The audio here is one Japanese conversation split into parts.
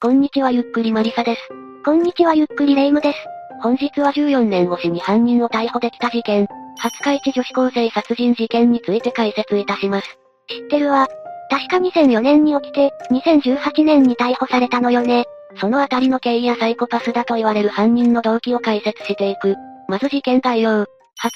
こんにちはゆっくりマリサです。こんにちはゆっくりレイムです。本日は14年越しに犯人を逮捕できた事件、廿日市女子高生殺人事件について解説いたします。知ってるわ。確か2004年に起きて、2018年に逮捕されたのよね。そのあたりの経緯やサイコパスだと言われる犯人の動機を解説していく。まず事件概要。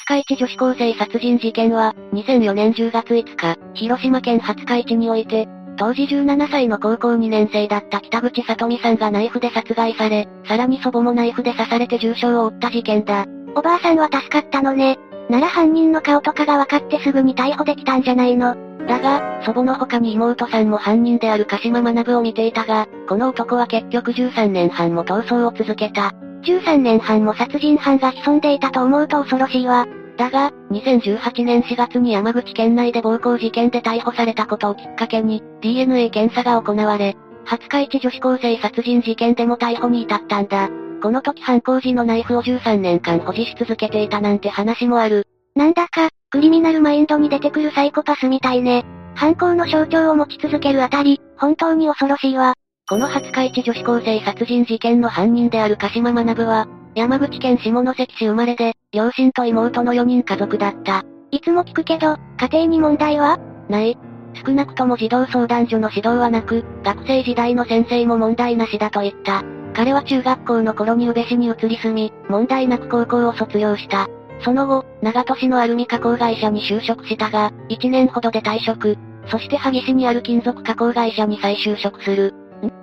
廿日市女子高生殺人事件は、2004年10月5日、広島県廿日市において、当時17歳の高校2年生だった北口里美さんがナイフで殺害され、さらに祖母もナイフで刺されて重傷を負った事件だ。おばあさんは助かったのね。なら犯人の顔とかが分かってすぐに逮捕できたんじゃないの。だが、祖母の他に妹さんも犯人である鹿島学を見ていたが、この男は結局13年半も逃走を続けた。13年半も殺人犯が潜んでいたと思うと恐ろしいわ。だが、2018年4月に山口県内で暴行事件で逮捕されたことをきっかけに、DNA 検査が行われ、廿日市女子高生殺人事件でも逮捕に至ったんだ。この時犯行時のナイフを13年間保持し続けていたなんて話もある。なんだか、クリミナルマインドに出てくるサイコパスみたいね。犯行の象徴を持ち続けるあたり、本当に恐ろしいわ。この廿日市女子高生殺人事件の犯人である鹿島学は、山口県下関市生まれで、両親と妹の4人家族だった。いつも聞くけど、家庭に問題は？ない。少なくとも児童相談所の指導はなく、学生時代の先生も問題なしだと言った。彼は中学校の頃に宇部市に移り住み、問題なく高校を卒業した。その後、長門市のアルミ加工会社に就職したが、1年ほどで退職。そして萩市にある金属加工会社に再就職する。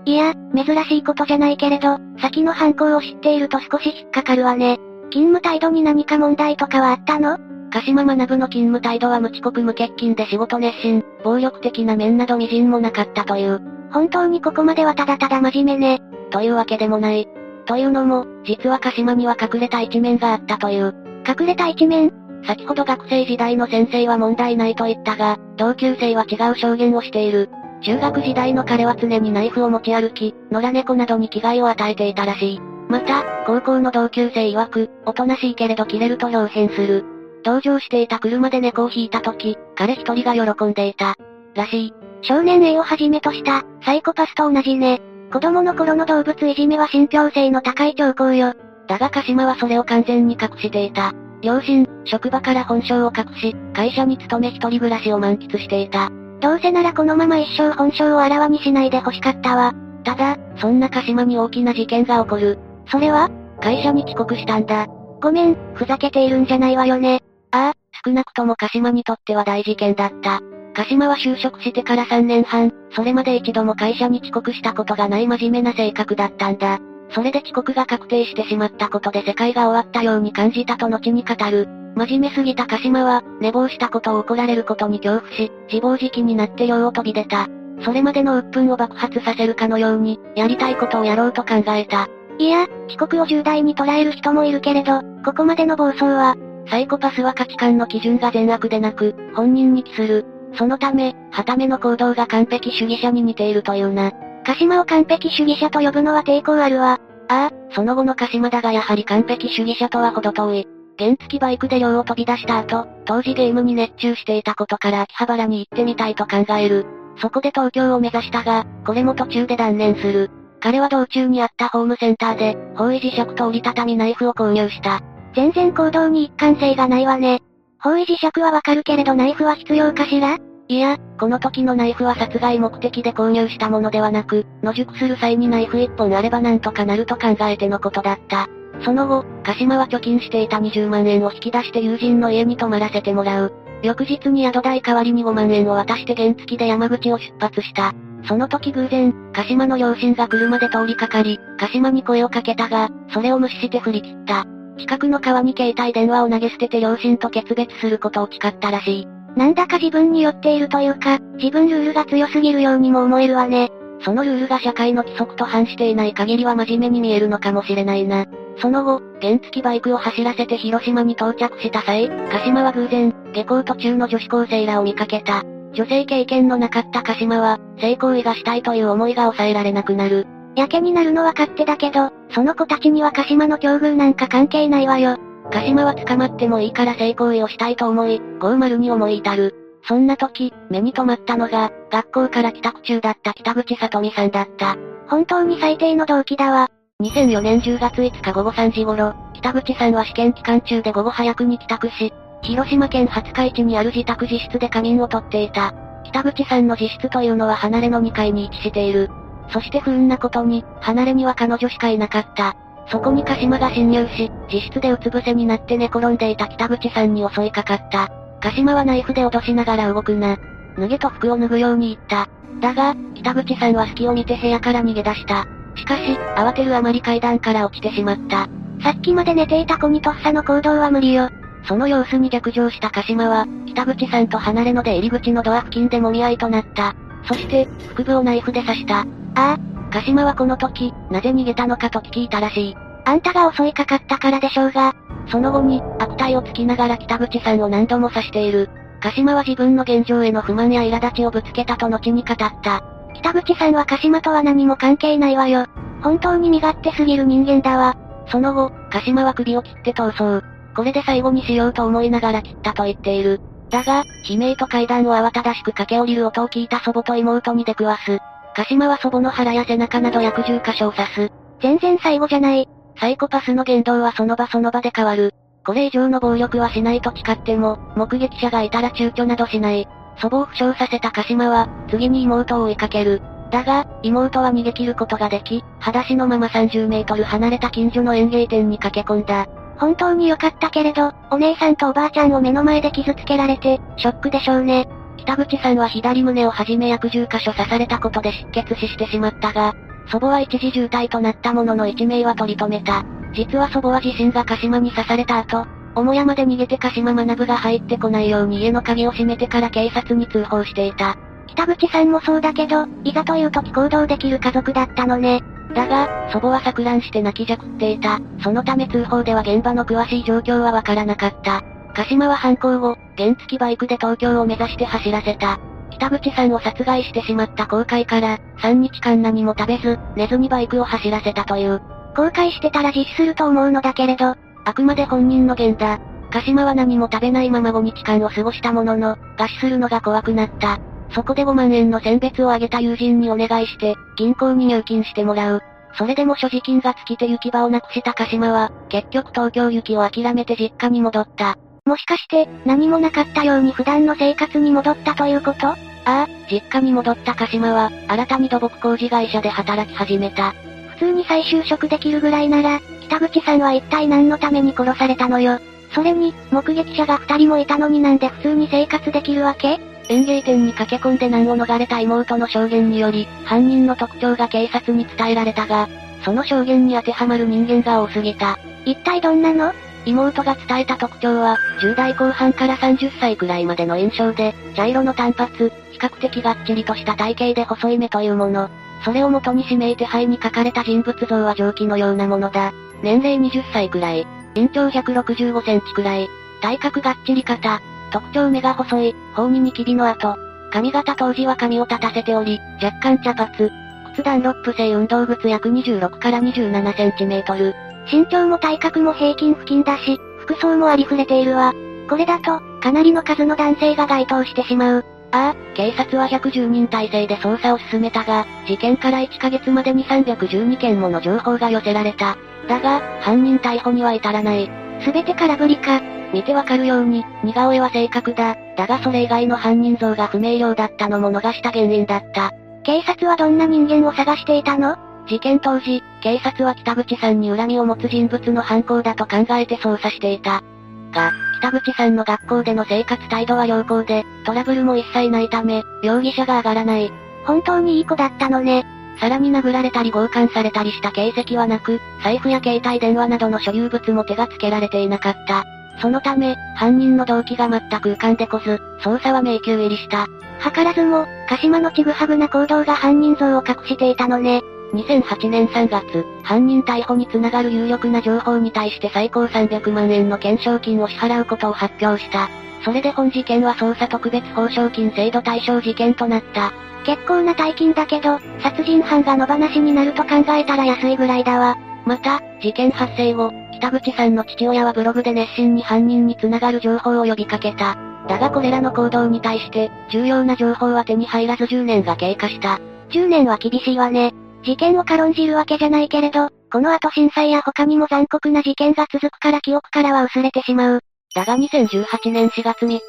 いや、珍しいことじゃないけれど、先の犯行を知っていると少し引っかかるわね。勤務態度に何か問題とかはあったの？鹿島学の勤務態度は無遅刻無欠勤で仕事熱心、暴力的な面など微塵もなかったという。本当にここまではただただ真面目ね。というわけでもない。というのも、実は鹿島には隠れた一面があったという。隠れた一面？先ほど学生時代の先生は問題ないと言ったが、同級生は違う証言をしている。中学時代の彼は常にナイフを持ち歩き、野良猫などに危害を与えていたらしい。また、高校の同級生曰く、おとなしいけれど切れると表変する。同乗していた車で猫を引いた時、彼一人が喜んでいた。らしい。少年 A をはじめとした、サイコパスと同じね。子供の頃の動物いじめは信憑性の高い兆候よ。だが鹿島はそれを完全に隠していた。両親、職場から本性を隠し、会社に勤め一人暮らしを満喫していた。どうせならこのまま一生本性をあらわにしないで欲しかったわ。ただ、そんな鹿島に大きな事件が起こる。それは会社に遅刻したんだ。ごめん、ふざけているんじゃないわよね。ああ、少なくとも鹿島にとっては大事件だった。鹿島は就職してから3年半、それまで一度も会社に遅刻したことがない真面目な性格だったんだ。それで遅刻が確定してしまったことで世界が終わったように感じたと後に語る。真面目すぎた鹿島は、寝坊したことを怒られることに恐怖し、自暴自棄になって寮を飛び出た。それまでの鬱憤を爆発させるかのように、やりたいことをやろうと考えた。いや、遅刻を重大に捉える人もいるけれど、ここまでの暴走は、サイコパスは価値観の基準が善悪でなく、本人に帰する。そのため、はための行動が完璧主義者に似ているというな。鹿島を完璧主義者と呼ぶのは抵抗あるわ。ああ、その後の鹿島だがやはり完璧主義者とは程遠い。原付バイクで寮を飛び出した後、当時ゲームに熱中していたことから秋葉原に行ってみたいと考える。そこで東京を目指したが、これも途中で断念する。彼は道中にあったホームセンターで、方位磁石と折りたたみナイフを購入した。全然行動に一貫性がないわね。方位磁石はわかるけれどナイフは必要かしら？いや、この時のナイフは殺害目的で購入したものではなく、野宿する際にナイフ一本あればなんとかなると考えてのことだった。その後、鹿島は貯金していた20万円を引き出して友人の家に泊まらせてもらう。翌日に宿代代わりに5万円を渡して原付で山口を出発した。その時偶然、鹿島の両親が車で通りかかり、鹿島に声をかけたが、それを無視して振り切った。近くの川に携帯電話を投げ捨てて両親と決別することを誓ったらしい。なんだか自分に寄っているというか、自分ルールが強すぎるようにも思えるわね。そのルールが社会の規則と反していない限りは真面目に見えるのかもしれないな。その後、原付バイクを走らせて広島に到着した際、鹿島は偶然、下校途中の女子高生らを見かけた。女性経験のなかった鹿島は、性行為がしたいという思いが抑えられなくなる。やけになるのは勝手だけど、その子たちには鹿島の境遇なんか関係ないわよ。鹿島は捕まってもいいから性行為をしたいと思い、50に思い至る。そんな時、目に留まったのが、学校から帰宅中だった北口里美さんだった。本当に最低の動機だわ。2004年10月5日午後3時頃、北口さんは試験期間中で午後早くに帰宅し、広島県廿日市にある自宅自室で仮眠をとっていた。北口さんの自室というのは離れの2階に位置している。そして不運なことに、離れには彼女しかいなかった。そこに鹿島が侵入し、自室でうつ伏せになって寝転んでいた北口さんに襲いかかった。鹿島はナイフで脅しながら動くな。脱げと服を脱ぐように言った。だが、北口さんは隙を見て部屋から逃げ出した。しかし、慌てるあまり階段から落ちてしまった。さっきまで寝ていた子にとっさの行動は無理よ。その様子に逆上した鹿島は、北口さんと離れので入り口のドア付近で揉み合いとなった。そして、腹部をナイフで刺した。ああ、鹿島はこの時、なぜ逃げたのかと聞いたらしい。あんたが襲いかかったからでしょうが。その後に、悪態をつきながら北口さんを何度も刺している。鹿島は自分の現状への不満や苛立ちをぶつけたと後に語った。北口さんは鹿島とは何も関係ないわよ。本当に身勝手すぎる人間だわ。その後、鹿島は首を切って逃走。これで最後にしようと思いながら切ったと言っている。だが、悲鳴と階段を慌ただしく駆け下りる音を聞いた祖母と妹に出くわす。鹿島は祖母の腹や背中など約10箇所を刺す。全然最後じゃない。サイコパスの言動はその場その場で変わる。これ以上の暴力はしないと誓っても、目撃者がいたら躊躇などしない。祖母を負傷させた鹿島は、次に妹を追いかける。だが、妹は逃げ切ることができ、裸足のまま30メートル離れた近所の園芸店に駆け込んだ。本当に良かったけれど、お姉さんとおばあちゃんを目の前で傷つけられて、ショックでしょうね。北口さんは左胸をはじめ約10箇所刺されたことで失血死してしまったが、祖母は一時重体となったものの一命は取り留めた。実は祖母は自身が鹿島に刺された後、母屋まで逃げて鹿島学が入ってこないように家の鍵を閉めてから警察に通報していた。北口さんもそうだけど、いざという時行動できる家族だったのね。だが、祖母は錯乱して泣きじゃくっていた。そのため通報では現場の詳しい状況はわからなかった。鹿島は犯行後、原付バイクで東京を目指して走らせた。北口さんを殺害してしまった後悔から、3日間何も食べず、寝ずにバイクを走らせたという。後悔してたら実施すると思うのだけれど、あくまで本人の言だ。鹿島は何も食べないまま5日間を過ごしたものの、餓死するのが怖くなった。そこで5万円の選別をあげた友人にお願いして、銀行に入金してもらう。それでも所持金が尽きて行き場をなくした鹿島は、結局東京行きを諦めて実家に戻った。もしかして、何もなかったように普段の生活に戻ったということ？ああ、実家に戻った鹿島は、新たに土木工事会社で働き始めた。普通に再就職できるぐらいなら、北口さんは一体何のために殺されたのよ？それに、目撃者が二人もいたのになんで普通に生活できるわけ？園芸店に駆け込んで難を逃れた妹の証言により、犯人の特徴が警察に伝えられたが、その証言に当てはまる人間が多すぎた。一体どんなの？妹が伝えた特徴は、10代後半から30歳くらいまでの印象で、茶色の短髪、比較的がっちりとした体型で細い目というもの。それを元に指名手配に書かれた人物像は蒸気のようなものだ。年齢20歳くらい。身長165センチくらい。体格がっちり型。特徴目が細い、頬にニキビの跡。髪型当時は髪を立たせており、若干茶髪。靴ダンロップ製運動靴約26から27センチメートル。身長も体格も平均付近だし、服装もありふれているわ。これだと、かなりの数の男性が該当してしまう。ああ、警察は110人体制で捜査を進めたが、事件から1ヶ月までに312件もの情報が寄せられた。だが、犯人逮捕には至らない。すべて空振りか。見てわかるように、似顔絵は正確だ。だがそれ以外の犯人像が不明瞭だったのも逃した原因だった。警察はどんな人間を探していたの？事件当時、警察は北口さんに恨みを持つ人物の犯行だと考えて捜査していた。が、北口さんの学校での生活態度は良好で、トラブルも一切ないため、容疑者が上がらない。本当にいい子だったのね。さらに殴られたり強姦されたりした形跡はなく、財布や携帯電話などの所有物も手がつけられていなかった。そのため、犯人の動機が全く浮かんでこず、捜査は迷宮入りした。図らずも、鹿島のちぐはぐな行動が犯人像を隠していたのね。2008年3月、犯人逮捕につながる有力な情報に対して最高300万円の懸賞金を支払うことを発表した。それで本事件は捜査特別報奨金制度対象事件となった。結構な大金だけど、殺人犯が野放しになると考えたら安いぐらいだわ。また、事件発生後、北口さんの父親はブログで熱心に犯人に繋がる情報を呼びかけた。だがこれらの行動に対して、重要な情報は手に入らず10年が経過した。10年は厳しいわね。事件を軽んじるわけじゃないけれど、この後震災や他にも残酷な事件が続くから記憶からは薄れてしまう。だが2018年4月3日、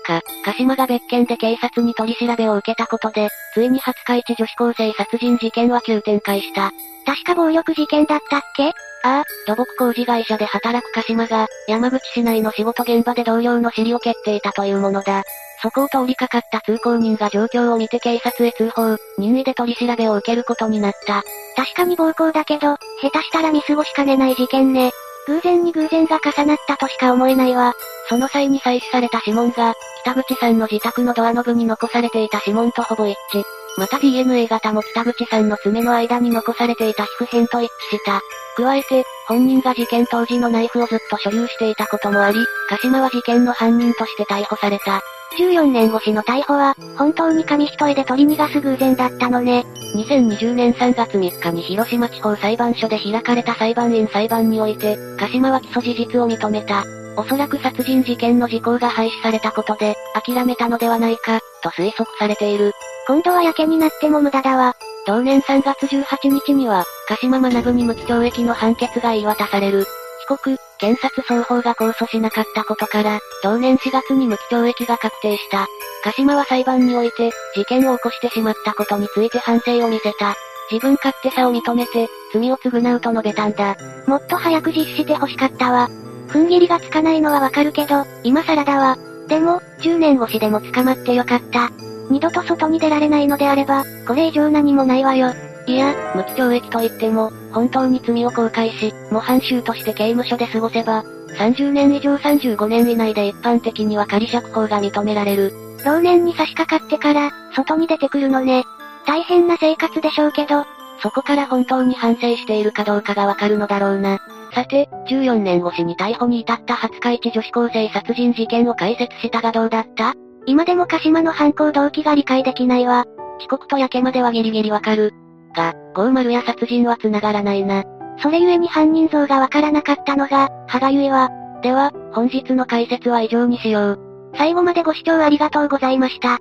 鹿島が別件で警察に取り調べを受けたことで、ついに廿日市女子高生殺人事件は急展開した。確か暴力事件だったっけ？ああ、土木工事会社で働く鹿島が、山口市内の仕事現場で同僚の尻を蹴っていたというものだ。そこを通りかかった通行人が状況を見て警察へ通報、任意で取り調べを受けることになった。確かに暴行だけど、下手したら見過ごしかねない事件ね。偶然に偶然が重なったとしか思えないわ。その際に採取された指紋が、北口さんの自宅のドアノブに残されていた指紋とほぼ一致。また DNA 型も北口さんの爪の間に残されていた皮膚片と一致した。加えて、本人が事件当時のナイフをずっと所有していたこともあり、鹿島は事件の犯人として逮捕された。14年越しの逮捕は、本当に紙一重で取り逃がす偶然だったのね。2020年3月3日に広島地方裁判所で開かれた裁判員裁判において、鹿島は起訴事実を認めた。おそらく殺人事件の時効が廃止されたことで、諦めたのではないか、と推測されている。今度はやけになっても無駄だわ。同年3月18日には、鹿島学に無期懲役の判決が言い渡される。被告、検察双方が控訴しなかったことから、同年4月に無期懲役が確定した。鹿島は裁判において、事件を起こしてしまったことについて反省を見せた。自分勝手さを認めて、罪を償うと述べたんだ。もっと早く実施して欲しかったわ。踏ん切りがつかないのはわかるけど、今更だわ。でも、10年越しでも捕まってよかった。二度と外に出られないのであれば、これ以上何もないわよ。いや、無期懲役といっても、本当に罪を後悔し、模範囚として刑務所で過ごせば、30年以上35年以内で一般的には仮釈放が認められる。老年に差し掛かってから、外に出てくるのね。大変な生活でしょうけど、そこから本当に反省しているかどうかがわかるのだろうな。さて、14年越しに逮捕に至った廿日市女子高生殺人事件を解説したがどうだった？今でも鹿島の犯行動機が理解できないわ。遅刻と焼けまではギリギリわかる。が、ゴーマルや殺人は繋がらないな。それゆえに犯人像がわからなかったのが、歯がゆいわ。では、本日の解説は以上にしよう。最後までご視聴ありがとうございました。